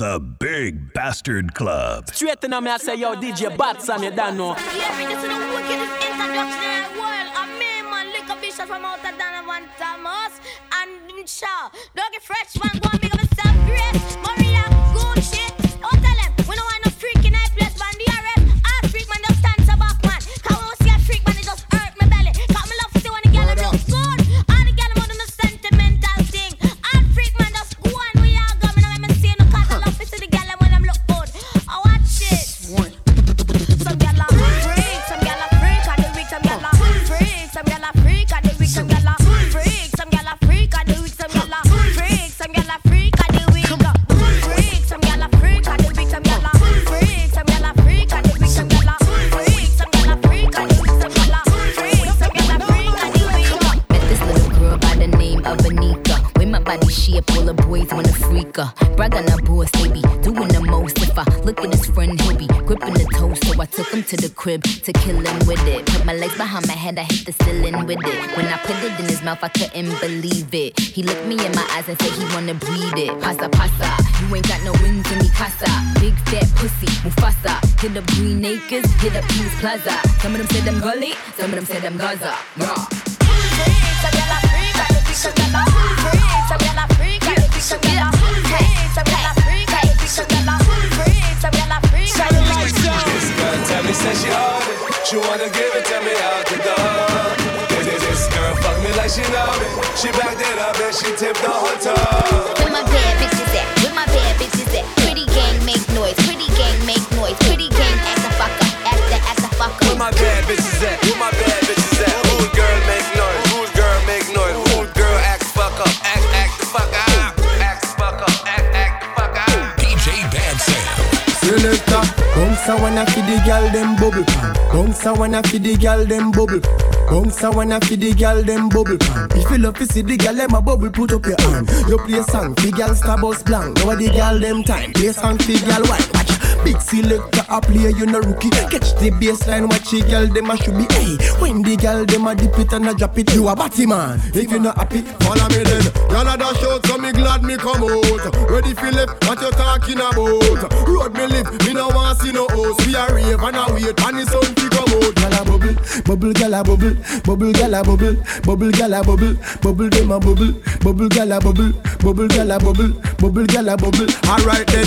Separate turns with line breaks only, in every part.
The Big Bastard Club.
Straight to me, I say, yo, DJ Batson, you don't know.
Yeah, this is the wickedest introduction in the world. I'm me, man, Liquor Bishop from out of Donovan Thomas. And Shaw, Doggy Freshman, go and big up yourself, Grace,
crib to kill him with it. Put my legs behind my head, I hit the ceiling with it. When I put it in his mouth, I couldn't believe it. He looked me in my eyes and said he wanna breathe it. Pasa pasa, you ain't got no wings in me casa. Big fat pussy, Mufasa. Hit up Green Acres, hit up Peace Plaza. Some of them said them gully, some of them said them Gaza. Raw.
Freak,
girl tell me say she hard it. She wanna give it to me out the door. This, this, this girl fuck me like she know me. She backed it up and she tipped the whole toe.
Where my bad bitches at? Where my bad bitches at? Pretty gang make noise. Pretty gang make noise. Pretty gang act a fucker. Act the act a fucker.
Where my bad bitches at?
Bounce a wanna feed the gal them bubble pan. Bounce a wanna feed the gal them bubble. Bounce a wanna feed the gal them bubble pan. If you love to see the gal them a bubble, put up your hand. You play song, fi gal star bus blank. Now the gal them time, play song fi gal white. Big selector a play, you no rookie. Catch the baseline, watch the gal them a should be. Hey, when the gal them a dip it and a drop it, you a batty man. If you not happy, follow me then. Gal a dash out, so me glad me come out. Ready left, what you talking about? Road me live, me no want see no house. We a rave and a wait, and the sun out. Gal a bubble, bubble gal a bubble, bubble gal a bubble, bubble gal a bubble, bubble dem a bubble, bubble gal a bubble, bubble gal a bubble, bubble gal a bubble. Alright then,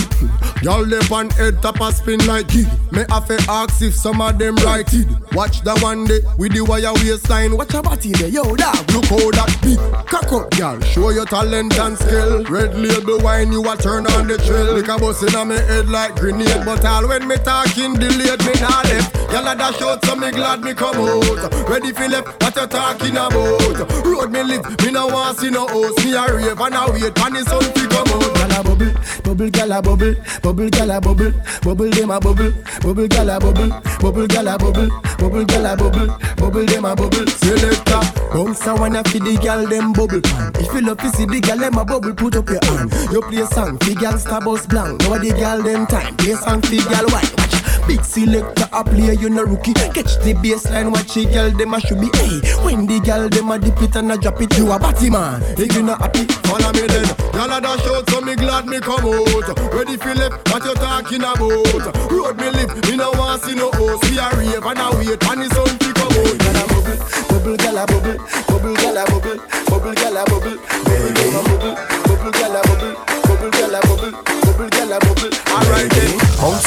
y'all left on head top a spin like kid. Me have to ask if some of them right it. Watch the one day with the wire waistline. Watch a body there, yo dog. Look how that big cock up, y'all. Show your talent and skill. Red label wine, you a turn on the trail. Lick a bus inna me head like grenade, but all when me talking delayed, me nah left. Y'all a dash out, so me glad me come out. Ready for left, what you talking about? Road me live, me no want see no house. Me a rave and a wait, and the sun fi come out. Gyal a bubble, bubble gyal a bubble, bubble gyal a bubble, bubble dem a bubble, bubble gyal a bubble, bubble gyal a bubble, bubble gyal a bubble, bubble dem a bubble. Selector, bounce a wanna fi the gyal dem bubble. If you love to see the gyal dem a bubble, put up your hand. You play song fi gyal star bus blank. Now the gyal dem time, play song fi gyal white. Big selector a play, you no rookie. Catch the baseline, watch the girl dem a should be. Hey, when the girl dem a dip it and a drop it, you a batty man. If you not happy, follow me then. Y'all a dash out, so me glad me come out. Ready for left, what you talking about? Road me live, me no want see no house. We a rave and a wait, and the sun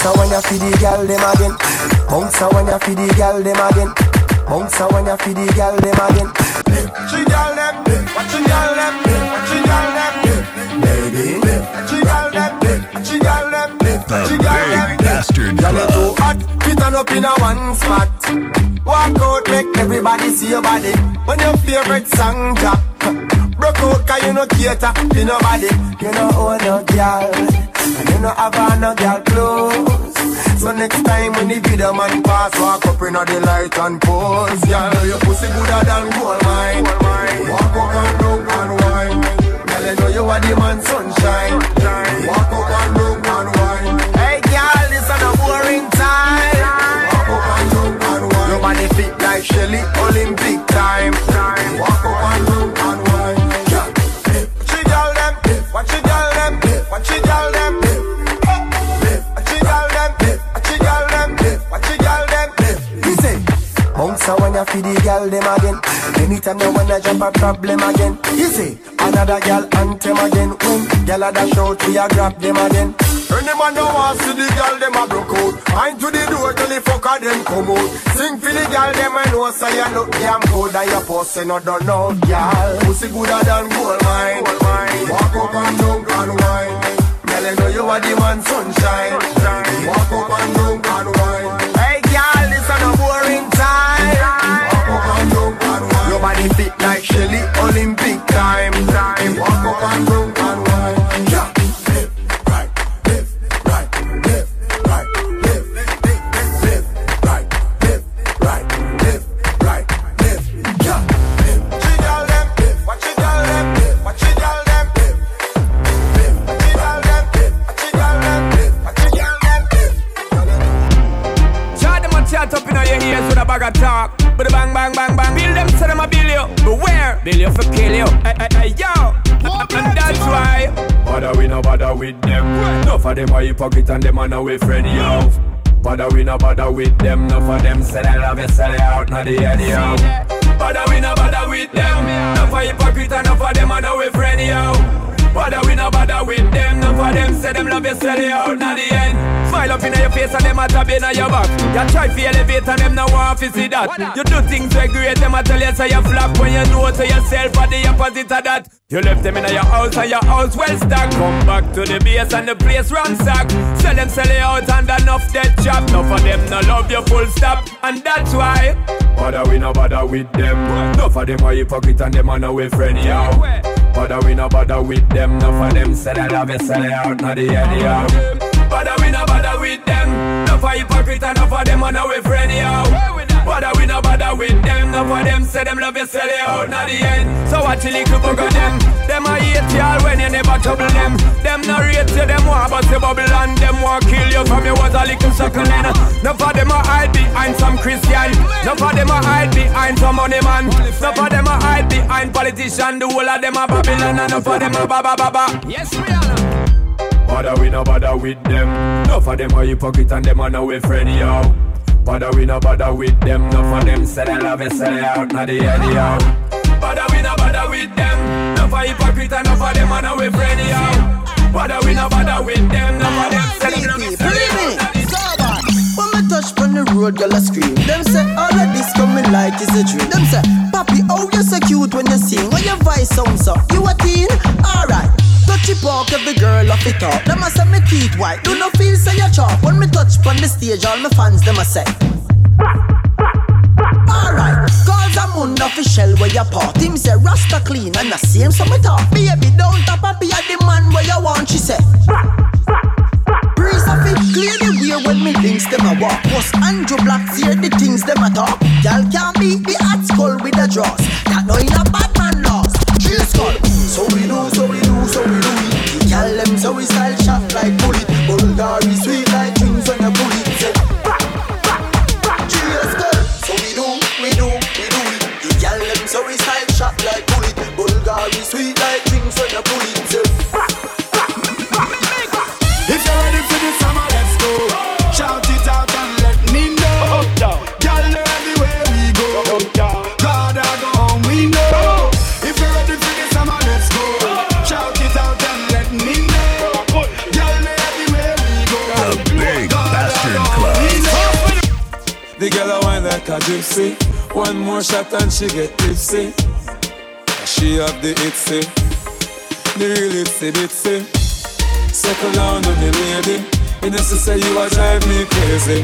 Bounce when you feed the girl them again. Bounce when you feed the girl them again. Bounce when you feed the girl them again. She girl them, what she girl them, what she girl them, baby. She girl them, she girl them, she girl them.
Big Bastard
Girl, you too hot, fit on up in a one spot. Walk out, make everybody see your body. When your favorite song drop, broke out 'cause you no cater to nobody. You no own oh, no girl, and you no have on no girl clothes. So next time when the video man pass, walk up in the light and pose. Girl, your pussy gooder than gold mine. Walk up and down and wine. Girl, you know you are the man sunshine. Walk up and down and wine. Hey, girl, this is a boring time. Walk up and down and wine. Your body fit like Shelly, Olympic time. Walk up and wanna feed the girl them again. Anytime you wanna jump a problem again. You see, another girl anthem again. When girl a dash out, we a grab them again. Any man don't want see the girl them a broke out. Mind to the door till the fucker them come out. Sing for the girl them I know say you look damn good and your pussy no done no girl. Pussy gooder than gold mine. Walk up and drunk and wine. Girl, I know you are the man sunshine. Walk up and drunk and wine. Fit like Shelly Olympic
with them.
Enough of them sell it love it, sell it out, not the yo. Bother we no bother with them. Enough of hypocrite and enough of them are no way friend yo. Bother we no bother with them. Enough of them say them love you, sell it out, not the end. Smile up in your face and them a tab in your back. You try to elevate and them no want to see that. You do things great, them a tell you say you flop when you know to yourself or the opposite of that. You left them in your house and your house well stocked. Come back to the base and the place ransacked. Sell them, sell it out and enough dead chop. Enough of them no love you full stop, and that's why. Bother we no bother with them. Enough of them are hypocrite and them are no way friend yo. Bother we no bother with them. Enough of them sell it love it, sell it out, not the yo. Bother we no bother with them. Enough of hypocrite and enough of them are no way friend yo. Bother we no bother with them. Enough of them say them love you, sell it out, not the end. So watch the little bug of them. Them a hate y'all when you never trouble them. Them no rate you, them want bust your bubble and them want kill you from you was a little suckling. Enough of them a hide behind some Christian. Enough of them a hide behind some money man. Enough of them a hide behind politician. The whole of them a Babylon and enough of them a baba baba. Yes, Rihanna. Bother we no bother with them. Enough of them are hypocrite and them are no way friend yo. Bother we no bother with them. Enough of them say they love it, sell it out, not the yo. Bother we no bother with them. Enough of hypocrite and enough of them are no way friend yo. Bother we no bother with them. Enough of them say they love it, sell it out,
touch on the road, girl I scream. Them say all of this coming like is a dream. Them say, Papi, oh you're so cute when you sing. When your voice sounds so, you a teen? Alright. Touchy park, every girl off it up. Them a say me teeth white. Do not feel say you chop. When me touch on the stage, all my fans them a say. Alright, cause I'm official where you part. Him say Rasta clean and the same so me talk. Baby, don't tap up be a the man where you want, she say. Breeze of it, clear the way when me links them a walk. Was Andrew Black hear the things them a talk. Y'all can't beat the hot skull with the draws. That no in a bad man laws. Drill skull. So we do, so we do, so we so we style shot like
gypsy. One more shot and she get tipsy. She have the itsy, the real itsy bitsy. Settle down on me, lady. You know, say you a drive me crazy.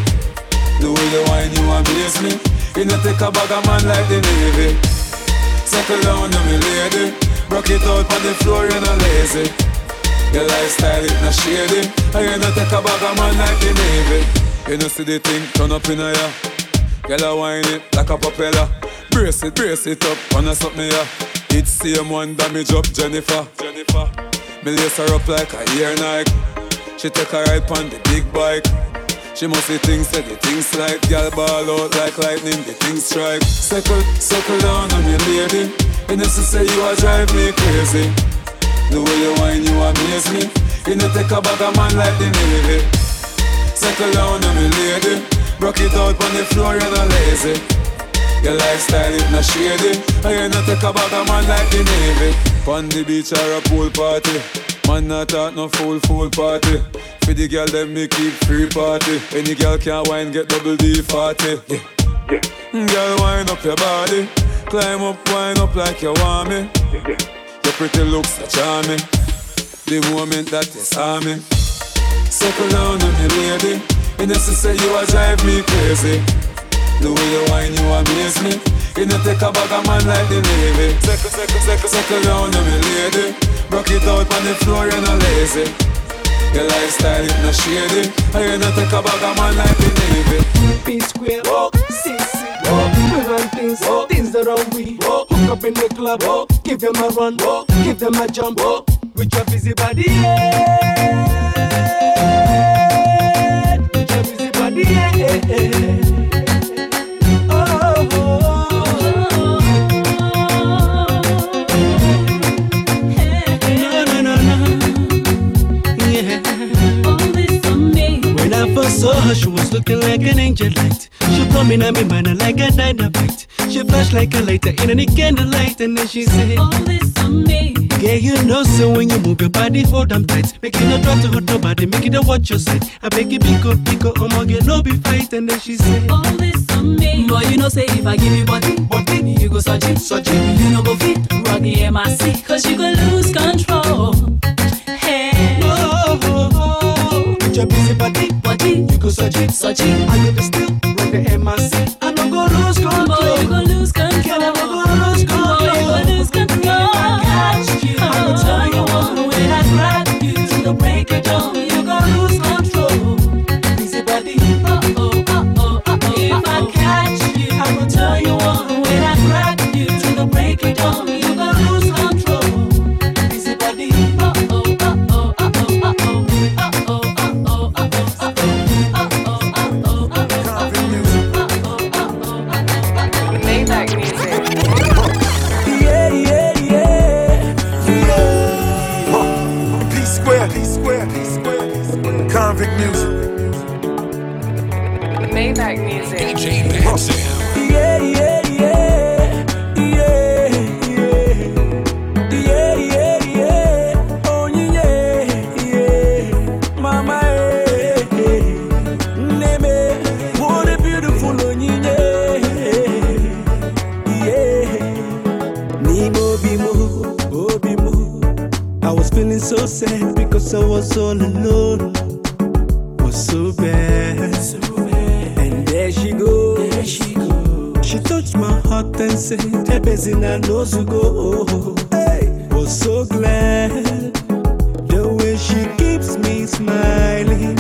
The way you whine, you amaze me. You know, take a bag of man like the Navy. Settle down on me, lady. Broke it out on the floor, you're not lazy. Your lifestyle, it not shady. And you know, take a bag of man like the Navy. You know, see the thing turn up in a ya. Girl, I whine it like a propeller. Brace it, brace it up, wanna suck me ya. It's same one damage up, Jennifer. Jennifer. Me lace her up like a ear Nike. She take a ride on the big bike. She must see things say the things like Gal ball out like lightning, the things strike. Circle, circle down on me, lady. You know, she say you are drive me crazy. The way you whine, you amaze me. You know, take a bag of man like the Navy. Circle down on me, lady. Broke it out on the floor, you're not lazy. Your lifestyle is not shady. I ain't not take a bag man like the Navy. On the beach or a pool party. Man not talk no fool fool party. For the girl them me keep free party. Any girl can wine get double D party. Yeah. Yeah. Girl wind up your body. Climb up, wind up like you want me. Your pretty looks are charming. The moment that you saw me. Circle down on me lady. Just to say you a drive me crazy. The way you whine, you amaze me. You know take a bag of man like the Navy. Circle, circle, circle down on me lady. Rock it out on the floor, you're not lazy. Your lifestyle is not shady. And you know take a bag of man like the Navy.
P square, walk, six, walk, we run things, walk, things that are we hook up in the club, walk, give them a run, walk, give them a jump, walk, with your busy body, yeah.
Like angel light She come in at me, like a dynamite. She flash like a lighter in any candlelight, and then she said, All this on me. Yeah, you know, so when you move your body, hold them tight. Make it not drop to hurt nobody, make it a watch your side. I beg you, pick up, pick up, my girl, no be fight, and then she said, All this on me.
Boy, you know, say if I give you body, body, you go search it, search it. You know, go fit, rock the MIC, cause you go lose control. Hey,
oh, oh, oh. With your busy body,
body,
you go search it,
search it.
I get the still, run the MIC. I don't go lose control.
Boy, you go lose control.
Girl, I go lose control.
Boy, you go lose control.
I'm
I can tell you was the way I grab you to the break of dawn.
Said, Ebezina knows to go. Hey, was so glad. The way she keeps me smiling,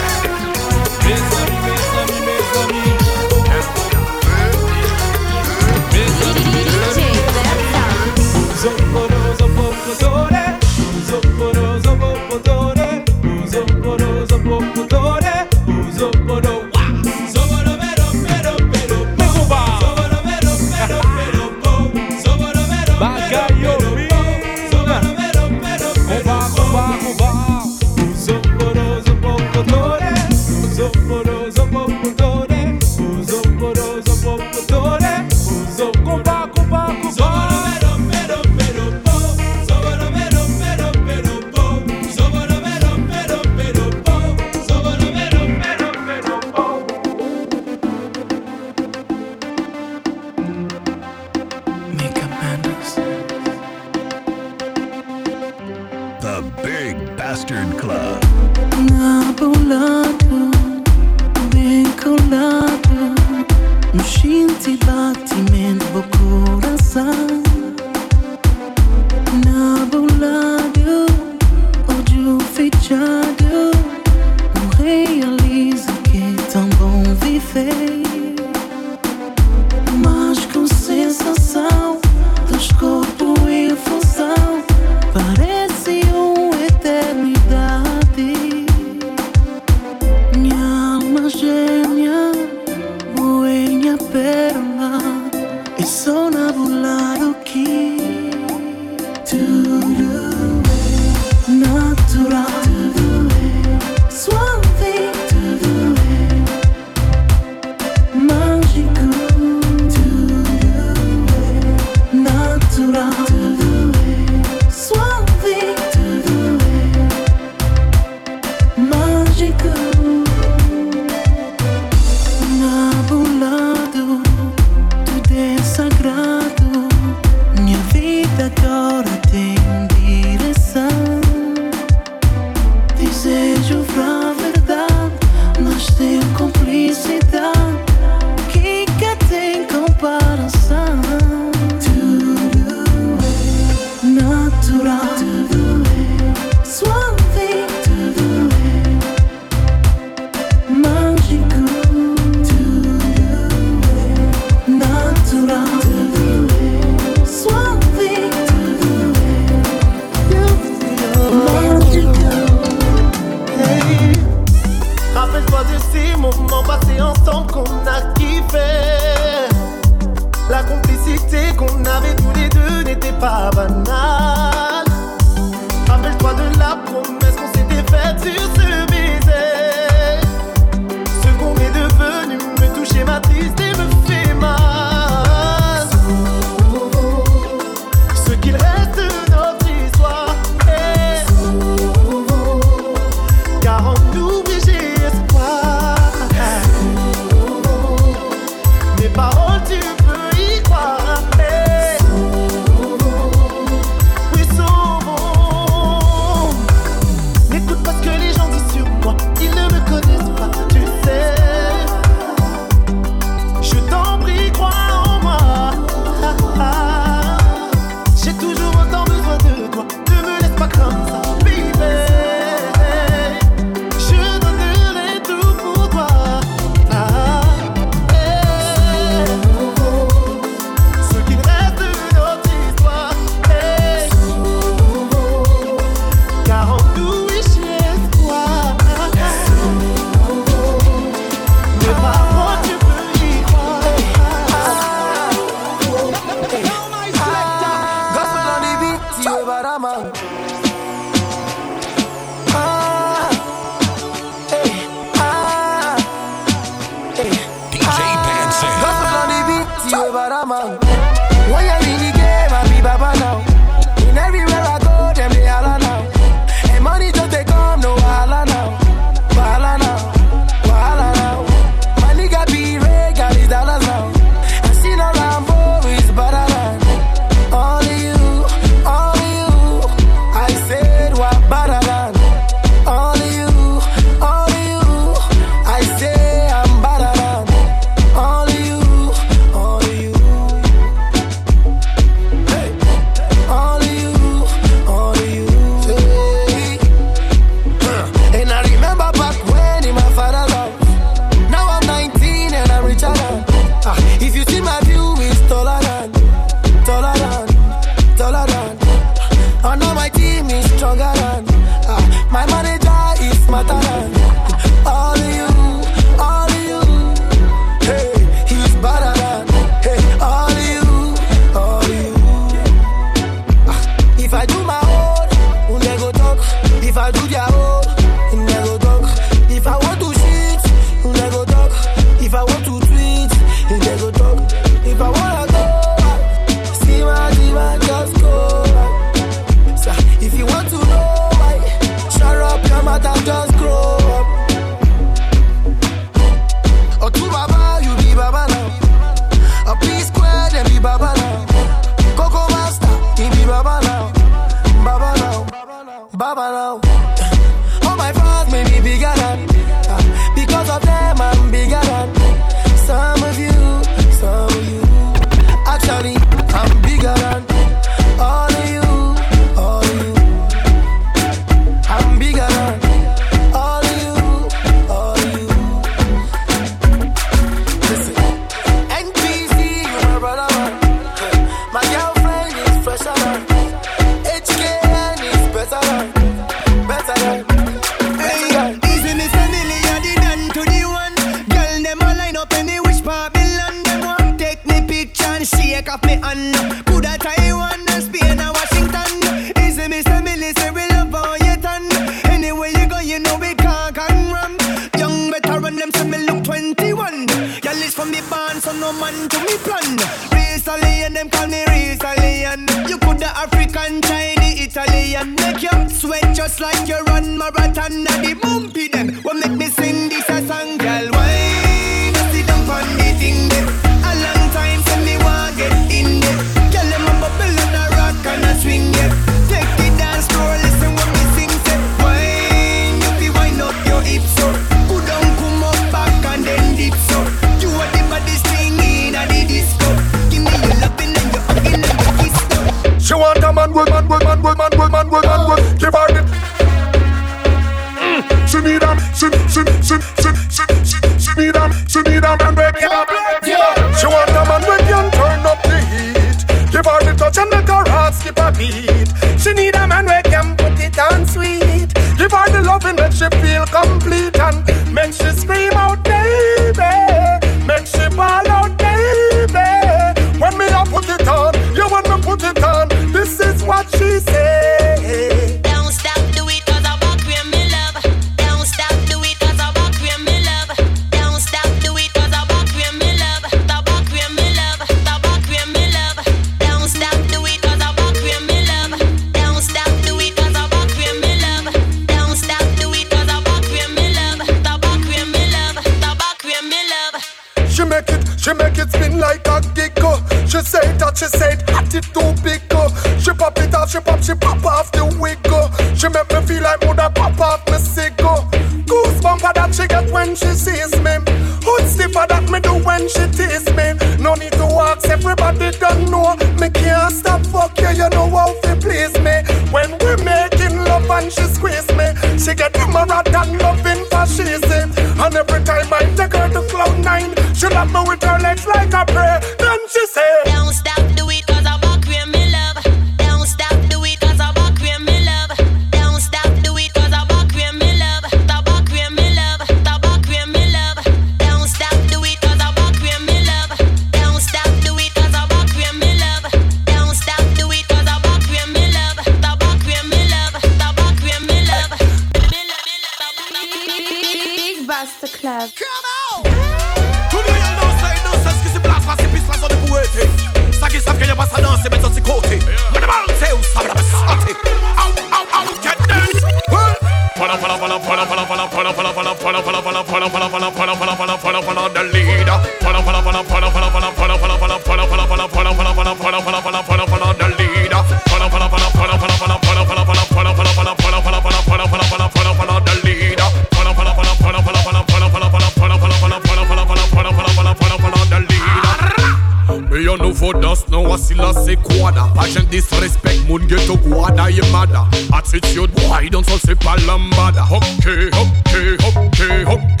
Agent disrespect, moun geto gwada ye mada Attitude boy, don't sol se pa lambada Ok, ok, ok, ok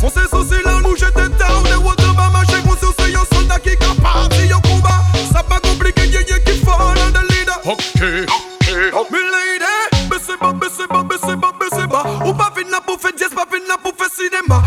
Foncez sur ces là, nous jette down. Les water va marcher, vous sur ce yon soldat qui capable, yon combat. Ça pas compliqué, qui fall leader.
Ok, ok, ok
Me lady, baissez bas, baissez bas, baissez bas, baissez. Ou pas là pour faire jazz, pas pour faire cinéma.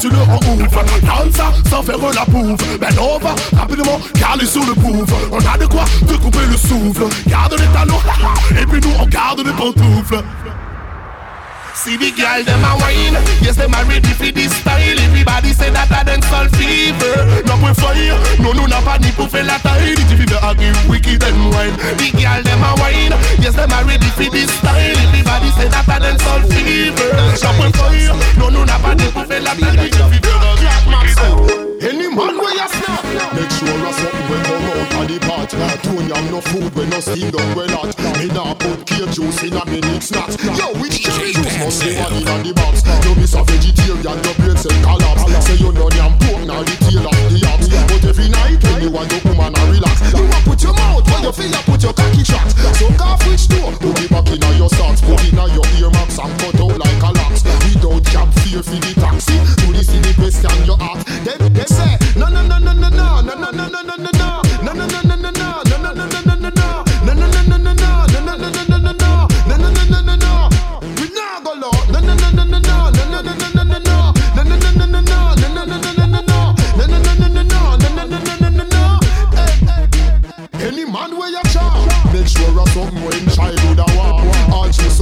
Tu le rends ouf Comme ça sans faire la pouffe Ben on va rapidement caler sur le pouf On a de quoi te couper le souffle. Garde les talons Et puis nous on garde les pantoufles See the girl them a wine. Yes them a ready for this style. Everybody say that I a dancehall fever. No we fire. No no n'a pas ni pour faire la taille The fever a give wicked and wine. The girl them a wine. Yes them a ready for this style. Everybody say that I a dancehall fever. No we fire. No no n'a pas ni pour faire la taille The fever a give wicked and wine any man where you snap? Make sure a something when come out of the pot Don't yam no food when no steam done well hot Me nah put cane juice in a minute snacks. Yo, which cane juice must be one in the box. You miss a vegetarian, your brain cell collapse. Say you know yam pork, now the tail of the ox. But every night when you want your woman to relax You want put your mouth where feel you put your cocky tracks So go which door, put it back in your socks Put in your earmarks and cut out like a locks. Without cab fear for the taxi. In the question you ask Them, them say no no no no no no no no no no no no no no no no no no no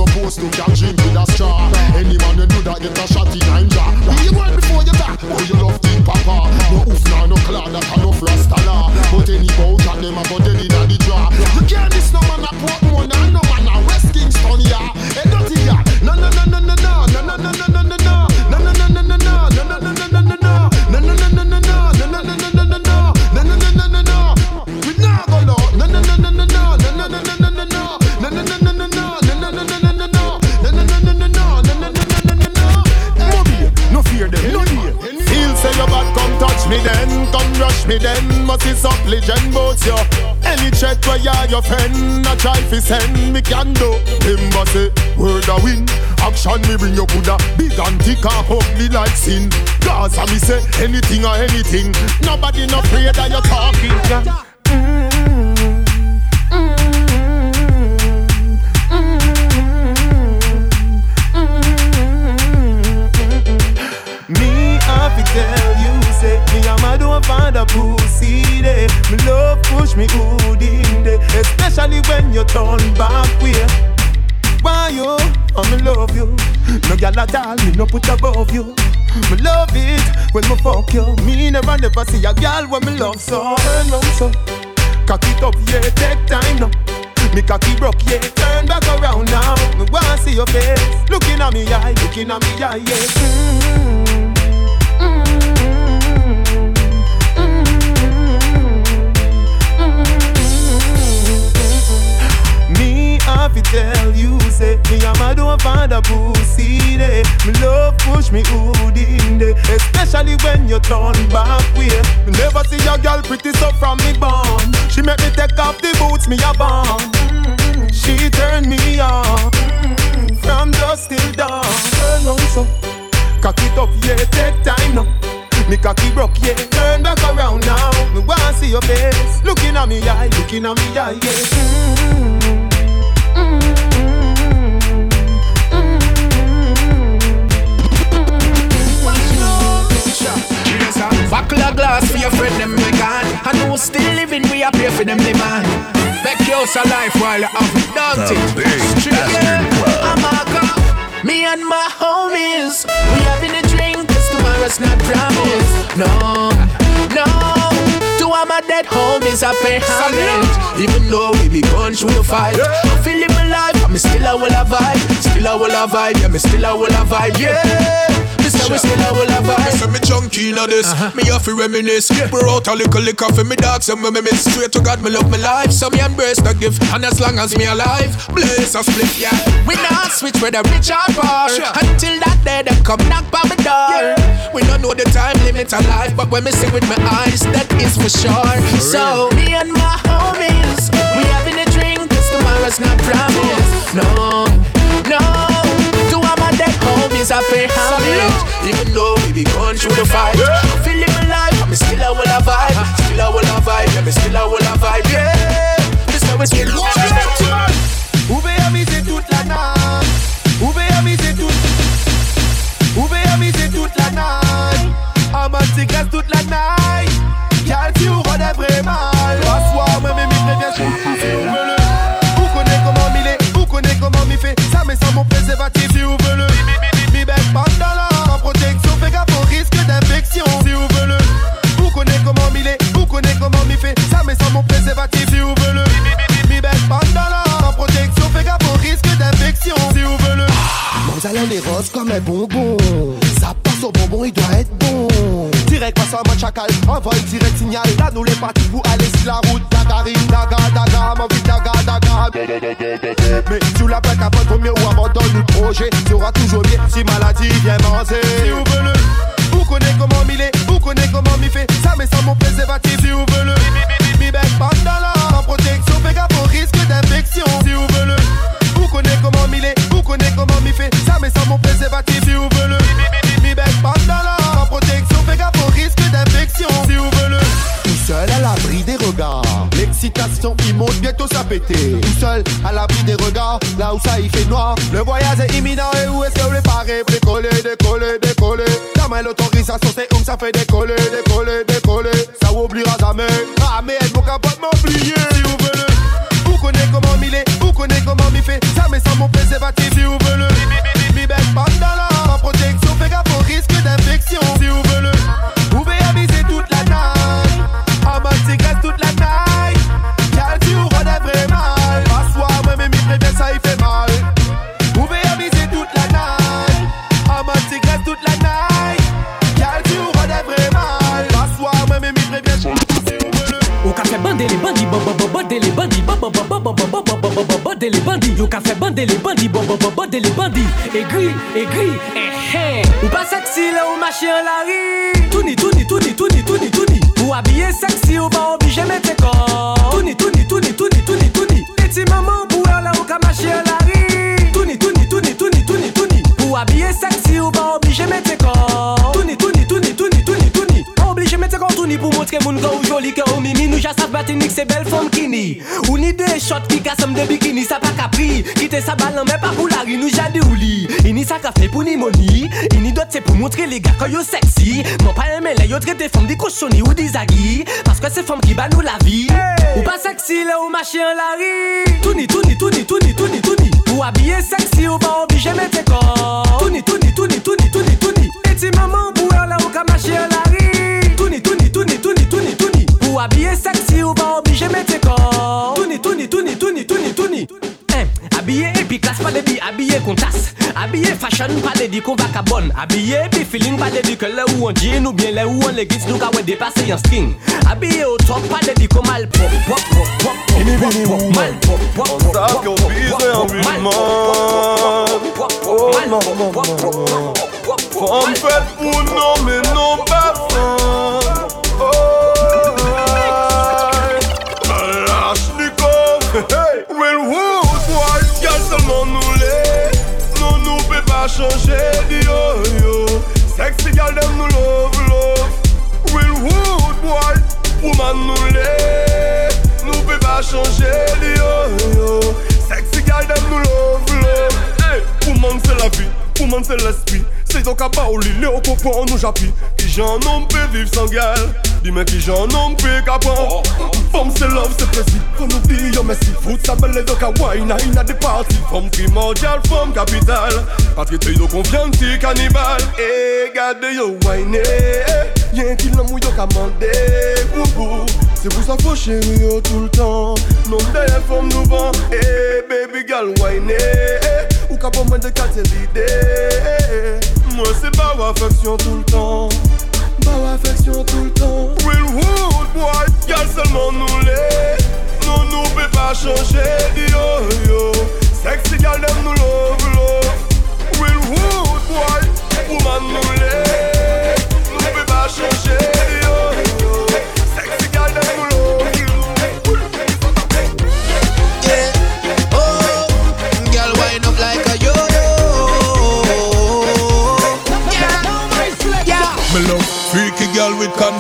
supposed to can drink with a straw Any man you do that get a shot in nine jaw Where you before you back? Oh you love papa. No oof nah no claw that a no rasta. Law But any bout and them a go dead inna the draw You can't diss no man a Portmore nah no man a West Kingston yeah. Hey dirty no no no no no no no no no no no no No me then, come rush me then. Must is up legend boats yo. Any chat where you your friend, a try fi send me can do. Remember say word a win. Action me bring your coulda big and thick and ugly like sin. I me say anything or anything. Nobody no afraid that you're talking. Yeah. Tell say me and my don't find a pussy day. Me love push me good in day, especially when you turn back way. Why you? I me love you. No gyal at all, me no put above you. Me love it when me fuck you. Me never never see a gyal when me love so. Turn round so, cock it up yeah, take time now. Me cocky broke, yeah. Turn back around now. Me wanna see your face. Looking at me eye, looking at me eye, yeah. Me have to tell you, say me don't find a pussy day. Me love push me hood in day, especially when you turn back way. Me never see a girl pretty so from me born. She make me take off the boots me a born. She turn me on from dusk till dawn. Turn round so, cock it up, yeah, take time now. Me cocky broke, yeah, turn back around now. Me wanna see your face, looking at me eye, looking at me eye, yeah. Mm-hmm.
Buckle a glass for your friend, them we gone. I know still living, we are pay for them demand. Back yours a life while you have it done
The. Big Bastard Club.
I'm a cop. Me and my homies, we having a drink, cause tomorrow's not promised. No, no. All my dead homies, I pay homage. Even though we be going through the fight, I feel in my life, I'm still a will a vibe. Still a will a vibe, yeah, me still a will a vibe, yeah. Say we still a will a vibe.
Say me junkie in this, uh-huh. me have to reminisce. Pour out a little liquor for me dogs and me me miss. Straight to God, me love my life, so me embrace the gift. And as long as me alive, blaze a split, yeah.
We not switch whether rich or poor. Until that day them come knock on my door. We don't know the time limit of life But when me see with my eyes that is for sure. So me and my homies We having a drink cause tomorrow's not promised. No, no To all my dead homies I pay homage Even though we be going through the fight. I'm Feeling my life me still a will a vibe. Still a will a vibe Yeah me still a will a vibe Yeah. This how we still
Ouvez à miser toute la night. Ouvez à miser toute. Ouvez à miser toute la night. En mode cigasse toute la night. Car tu ouvres des Mon
allant est rose comme un bonbon. Ça passe au bonbon, il doit être bon.
Direct passe en mode chacal, envoie direct signal. Là, nous les partis pour aller sur la route. Dagari, daga, daga, ma vie, daga, daga. Mais sous la plaque à faut mieux ou abandonne le projet. Tu auras toujours bien si maladie vient manger. Si vous voulez, vous connaissez comment m'il est, vous connaissez comment m'y fait. Ça, mais sans mon préservatif, si vous voulez. Là où ça y fait noir. Le voyage est imminent et où est-ce que vous les parez Décoller, décoller, décoller. La main l'autorisation c'est où ça fait décoller, décoller, décoller. Ça oubliera jamais. Ah mais elle mon capote
les bandits. Au café bandé les bandits, bo bo bo bandé les bandits. Aigri, aigri, eh eh. Ou pas sexy là ou machin la rue. Touni, touni, touni, touni, touni, habiller sexy ou pas obligé mettre corps Touni, touni, touni, touni, touni, touni Petit maman pour là ou marcher à la rue Touni, touni, touni, touni, touni, touni habiller sexy ou pas obligé mettre corps Touni pou montre moun ka ou joli que ou mimi. Nou ja sav batinik se bel fom kini Ou ni de shot ki kasem de bikini Sa pa kapri, kite sa balan men pas pou lari Nou nous de ou li, ini ni moni Ini dot se pou montre le ga ko yo seksi Mwen pa eme le yo trete fom di koshoni ou di zagi que se fom ki ba nou la vi Ou pa seksi le ou mache an lari Touni, touni, touni, touni, touni, touni Ou abye seksi ou pa obije mette kon pas de dit habillé qu'on tasse Habillé fashion pas de dit qu'on va qu'à bonne Habillé puis feeling pas de dit que là où on jean ou bien là où on leggings nous qu'à dépasser en string Habillé au top pas de dit qu'on mal pop pop pop pop pop pop pop mal pop pop pop
Stop your busy nous peut pas changer Yo yo Sexy girl them nous love love. Well wood boy Woman nous les Nous peut pas changer Yo yo Sexy girl them nous love love. Hey Woman c'est la vie. Woman c'est l'esprit Se do ka pa ou li le ou kokpon nou japi Ki jan nom pe viv san gal Dime ki jan nom pe kapon Fom se love se prezi, kon nou di yo mesi Fout sa bele do ka wayna ina de party Fom primordial, fom kapital Patre te yo konfyan ti kanibal E gade yo wayne Yen ki lom ou yo kamande Boubou. C'est pour ça faut tout le temps. Non d'ailleurs nous vend. Eh baby girl wine Ou de moi c'est pas affection tout le temps. Pas affection tout le temps. Real wood boy Y'a seulement nous les. Non nous peut pas changer. Yo yo. Sexy them nous love love. Real wood boy Woman nous les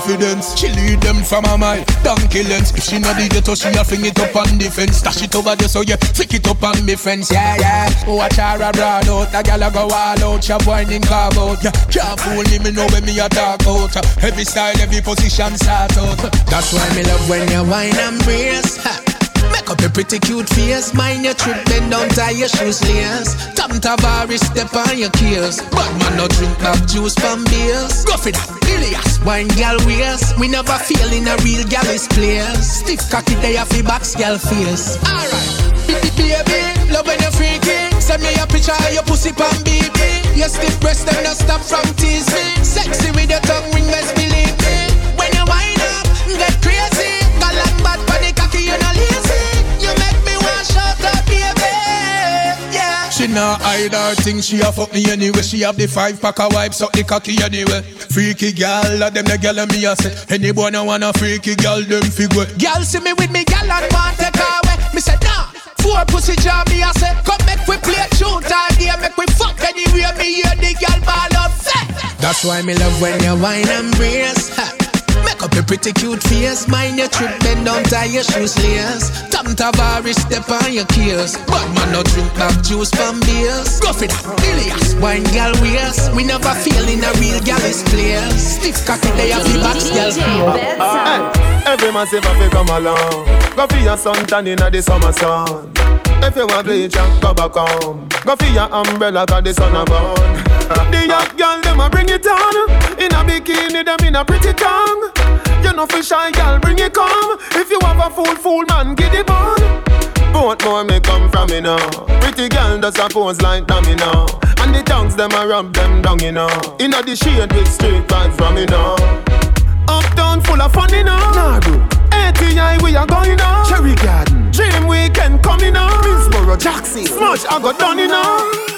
confidence. She lead them from a mile, donkey lens. If she not the ghetto, she a fling it up on the fence. Stash it over there, so yeah, flick it up on me fence. Yeah, yeah. Watch her a broad out, the girl a go all out. She whining carve out. Yeah, can't fool me, me know when me a talk out. Every style, every position start out.
That's why me love when you whine and brace. Make up your pretty cute face, mind your trip, bend down, tie your shoes lace. Tom Tavares, step on your keels. But man, no drink back juice from beers. Go for that, Ilias, wine gal waist. We never feel in a real gal's place. Stiff cocky, they have fi box gal face. Alright, baby, love when you're freaky. Send me a picture of your pussy pan, baby. Your stiff breast, them not stop from tease me. Sexy with your tongue ring, best believe me. When you wind up, get crazy. Yeah.
She not hide her thing, she a fuck me anyway. She have the five pack of wipes up the cocky anyway. Freaky gal, a them the gal and me a say. Any boy no want a freaky gal, them figure.
Girl see me with me, gal and want take her away. Me say nah. Four pussy jam me I say Come make we play tune time here Make we fuck anywhere me hear the gal ball out say That's why me love when you whine and brace ha. Make up your pretty cute face Mind your trip, bend down, tie your shoes lace Tom Tavares, step on your keels But man no drink back juice from beers Go for that, Ilias Wine gal waist We never feel in a real gal is place Stiff cocky, they have the box gal
Hey, every man say fi come along. Go for your suntan inna the summer sun. If you want bleach, and go back home. Go for your umbrella 'cause the sun a burn. the young girl them a bring it on. In a bikini, them in a pretty tongue. You know fi shy girl, bring it come. If you have a fool, fool man, get it on. Both more me come from me now. Pretty girl does a pose like dummy now. And the tongues them a rub them down you know. Inna the shade with straight vibes from me now. Uptown full of fun, you know. Nah, bro. ATI, we are going on. Cherry Garden. Dream Weekend coming on. Middlesboro, Jackson. Smush, I got done, you know.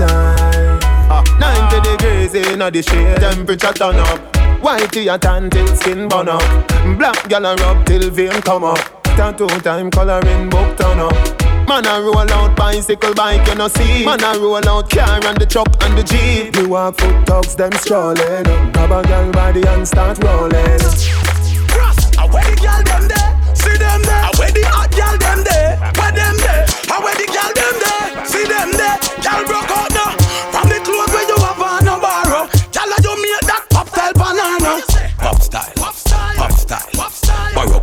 Ah.
inna the shade, temperature turn up. Whitey a tan till skin burn up. Black gal a rub till vein come up. Tattoo time coloring book turn up. Man a roll out bicycle bike, you know see. Man a roll out car and the truck and the jeep. You walk foot dogs, them strolling. Grab a gal body and start rolling.
Cross, I where the girl them there? See them there? I where the hot girl them there? Where them there? I where the girl them there? See them there? Girl broke out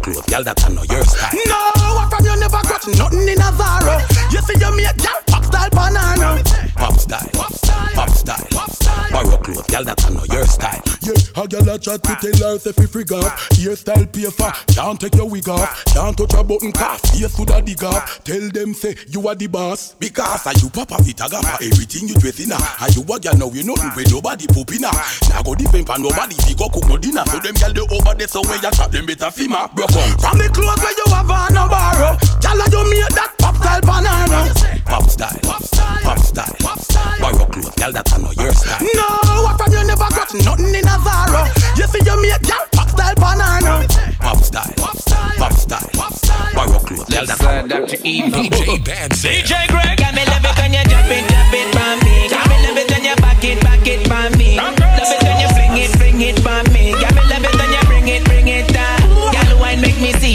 clothes,
y'all that I know your style.
No, what from you never got nothing in a Zara. You see you make girl pop style banana.
Pop style, pop style, pop style, pop style. Borrow clothes, y'all that I know your style.
Yeah, a girl a chat to tell her if you frig off Hairstyle pay for, can't take your wig off. Can't touch a button cough, face to the dig off Tell them say, you are the boss.
Because are you papa vitagafa Everything you dress in a Are you a girl now you know When nobody poop in a Now go defend for nobody If you go cook no dinner. So them girl they over there So when you trap them better fima Broke on
From the clothes where you have on no borrow. Girl, you make that pop style banana.
Pop style, pop style, pop style, pop style. Borrow clothes, girl that I know your style.
No, what from you never got nothing in a Zara. You see you make girl pop style banana.
Pop style, pop style, pop style, pop style. Borrow clothes, girl that I know
Dr. Evil. DJ
Banzai.
DJ Greg. Got me love it when you drop it, drop it for me. Got me love it when you back it, back it for me. Love it when you fling it, fling it for me. Got me love it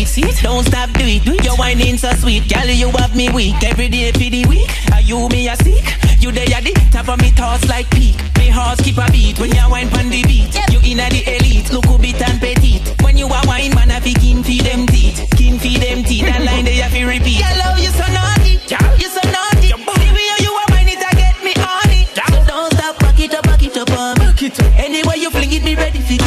see, see. Don't stop do it, do it. Your whining so sweet, girl. You have me weak every day for the week. Are you me a seek? You there at the top of me thoughts like peak. Me heart skip a beat when you wine pon the beat. You inna the elite, look who bit and petite. When you a wine, man, I fi kin feed them teeth, kin feed them teeth. That line they have to repeat. Girl, love you so naughty, you so naughty. The way you a wine it, I get me on it. So don't stop, back it up, back it up on me. Anyway you fling it, me ready for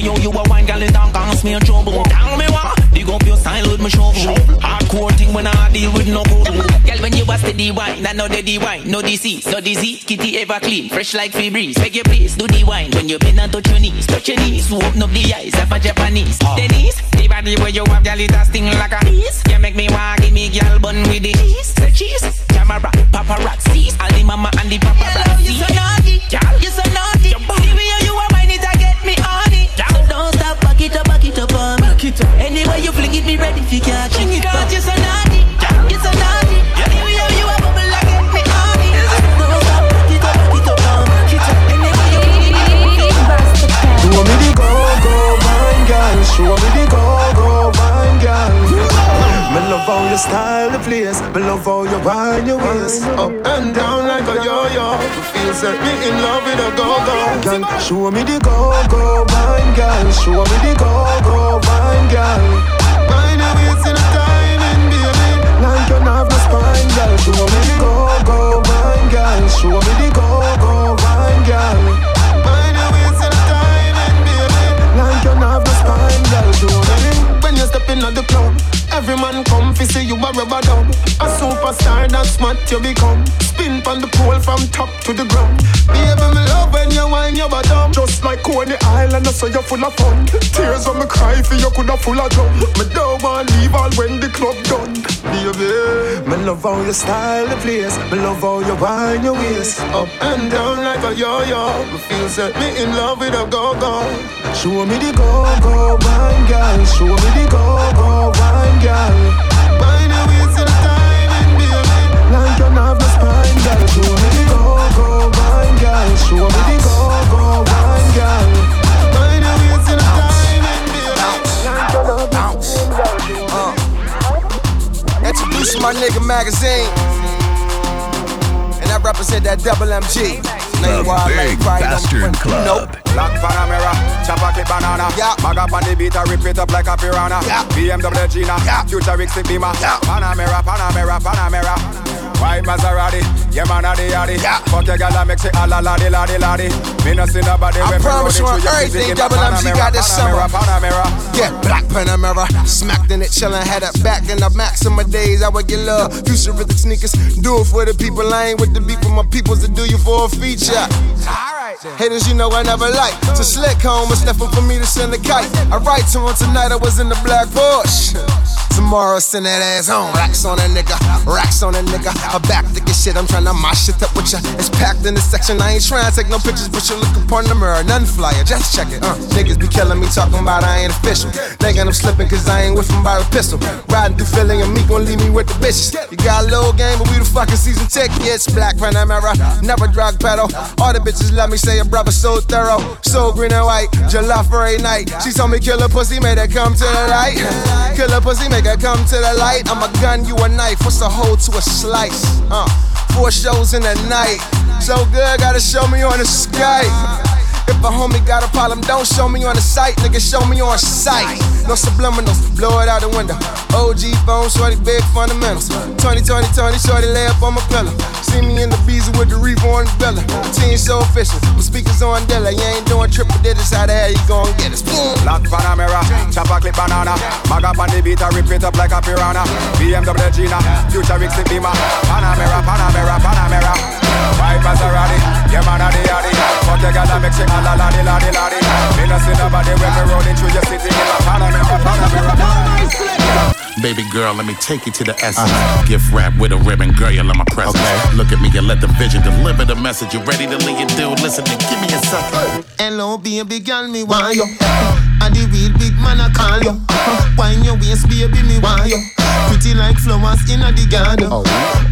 We owe you a wine, girl, it don't cause me a trouble. Tell me what? Dig up your style with my shovel. Hardcore thing when I deal with no bubble. Girl, when you a steady wine, I know the D wine, no disease, no disease. Kitty ever clean, fresh like free breeze. Beg your please, do the wine when you bend and touch your knees, touch your knees. Open up the eyes of a Japanese. Denise, the body where you have, girl, it a sting like a bees. You make me want give me girl bun with the cheese, the cheese. Camera, paparazzi, all the mama and the paparazzi. You so naughty, girl, you so Anyway you fling it, be ready for catch it. Girl, you so naughty, you so naughty. The you a bubble, me it. Me.
Show me the go me the. Me love how you style the place. Me love how you wind your waist up and down like a yo-yo. You feel me in love with a go-go. Girl, show me the go-go wine girl. Show me the go-go wine girl. Mind your waist in a timing, baby. Like you have no spine, girl. Show me the go-go wine girl. Show me the go-go wine girl. Mind your waist in a timing, baby. Like you have no spine, girl. Show me when you step in at the club. Every man come fi see you a rubber dub A superstar that's smart you become. Spin from the pole from top to the ground. Baby me love when you wine your bottom Just like Coney Island I saw you full of fun. Tears when me cry for you coulda full of drum Me don't want leave all when the club done. Baby Me love how you style the place. Me love how you wine your waist. Up and down like a yo-yo. Me feel set me in love with a go-go. Show me the go-go wine girl. Show me the go-go wine girl Wine your waist in a timing, baby Like you have no spine, girl. Show me the go-go wine girl. Show me the go-go wine girl. Wine your waist in a timing, baby Like you have no spine, girl.
Uh, Introducing my nigga magazine. And I represent that double MG.
The Big Bastard Club.
Nope.
Black Panamera, chopper clip banana.
Yeah.
Mag up on the beat, I rip it up like a piranha.
Yeah.
BMW Gina,
Yeah.
futuristic beamer.
Yeah.
Panamera, Panamera, Panamera. White Maserati, yeah man a the yaddy. Yeah. Fuck your girl and make she all a laddy laddy laddy. Me no see nobody me
promise you
rolling
on
through your
everything, double
a
M, she got this summer.
Panamera.
Yeah, black Panamera. Smacked in it, chillin', had it back in the max of my days. I would get love. Futuristic sneakers. Do it for the people. I ain't with the beat for my peoples to do you for a feature. Haters, you know I never like. To slick home, it's nothing for me to send a kite. I write to him tonight, I was in the black Porsche. Tomorrow, send that ass home. Racks on a nigga, racks on a nigga. I back to get shit, I'm tryna mosh shit up with ya. It's packed in the section, I ain't tryna take no pictures, but you look upon the mirror, none flyer, just check it. Uh, niggas be killing me, talking about I ain't official. Thinking I'm slipping, cause I ain't with them by a pistol. Riding through Philly, and me gon' leave me with the bitches. You got a little game, but we the fucking season tickets. Black Panamera, never drug pedal. All the bitches love me, say a brother so thorough. So green and white, July for a night. She told me kill a pussy, made her come to the light. Kill a pussy, make her come to the light. I'm a gun, you a knife. What's a hole to a slice? Uh, four shows in a night. So good, gotta show me on the Skype. If a homie got a problem, don't show me on the site, nigga, show me on sight. No subliminals, blow it out the window. OG phone, shorty, big fundamentals. 20, 20, 20, shorty, lay up on my pillow. See me in the beezer with the reef on the belly. Team so official, my speakers on Dilla. You ain't doing triple digits, how the hell you gon' get us?
Black Panamera, chopper clip banana. Mag up on the beat, I rip it up like a piranha. BMW Gina, future futuristic Beamer. Panamera, Panamera, Panamera. White Maserati, yeah man a the yaddy. Fuck your girl and make she. Me no see nobody when me rolling through your city in a Panamera, Panamera.
Baby girl, let me take you to the essence. Gift wrap with a ribbon, girl, you're my presence. Look at me and let the vision deliver the message. You ready to lead your dude? Listen and give me a second.
Hello, baby girl, me want you. And the real big man I call you. Wine your waist, baby, me want you. Pretty like flowers in the garden. Oh.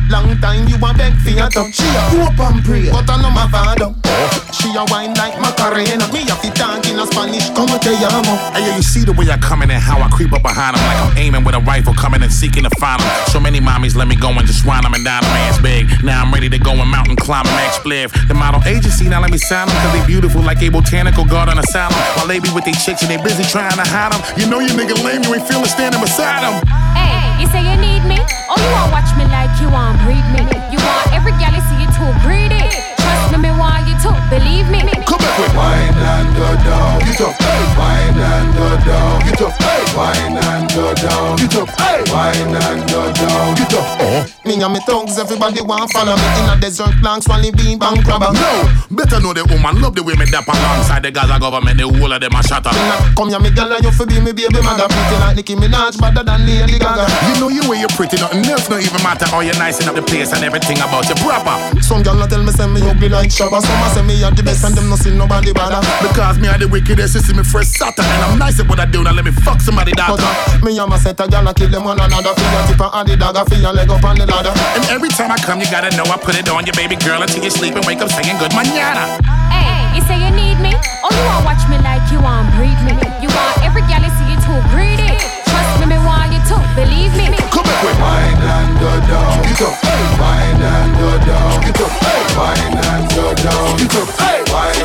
Long time you a beg for your touch. She a hope and pray, but I know my father. Oh. She a wine like Macarena. Me a fit talk in a Spanish, como te llamo.
Hey, yo, you see the way I come in and how I creep up behind him like I'm aiming with a rifle, coming and seeking to find him. So many mommies let me go and just wind him and down. The man's big. Now I'm ready to go and mountain climb and max spliff. The model agency now let me sign them cause they beautiful like a botanical garden asylum. While they be with they chicks and they busy trying to hide them. You know you nigga lame, you ain't feeling standing beside them.
Hey, you say you need me? Oh, you want watch me like you want breed me? You want every gal you see you too greedy? Trust me, me want you to believe me.
Come back with
Wine and go down, get up. Wine and go down, get up. Wine and go down, get up. Wine and go down, get up. Eh?
Me and me thugs, everybody want follow me in a desert long swally bean bank robber.
No, better know the woman love the way me dap alongside the Gaza government. The whole of them a shatter.
Come here, me gal, you fi be me baby mother. Pretty like Nicki Minaj, better than Lady Gaga.
You know you way you pretty, nothing else no even matter. How you nice up the place and everything about you proper.
Some gal tell me say me ugly like Shabba. Some a say me a the best and them no see nobody bother.
Because me are the wickedest, you see me fresh Saturn And I'm nice at what I do, now let me fuck somebody daughter
Me and my set a gal a kill them one another For your tip and the dagger, for your leg up on the ladder
And every time I come, you gotta know I put it on your baby girl Until you sleep and wake up singing good manana
Hey, you say you need me? Oh, you want watch me like you want breed me? You want every gal you see you too greedy? Trust me, me want you to believe me.
Come back with
Wine and go down, get up. Wine and go down, get up. Wine and go down, get up. Wine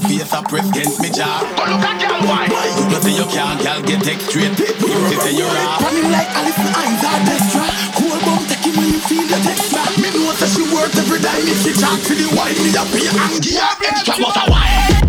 gal face a press against me jaw. But look at gal why? You say you can't, gal get take straight. You say you're raw.
Running like Alice, eyes are destra. Cool bum take him when you feel the extra. Me know that she worth every dime if she talk to the wine. Me a pay and give her extra, but a wine.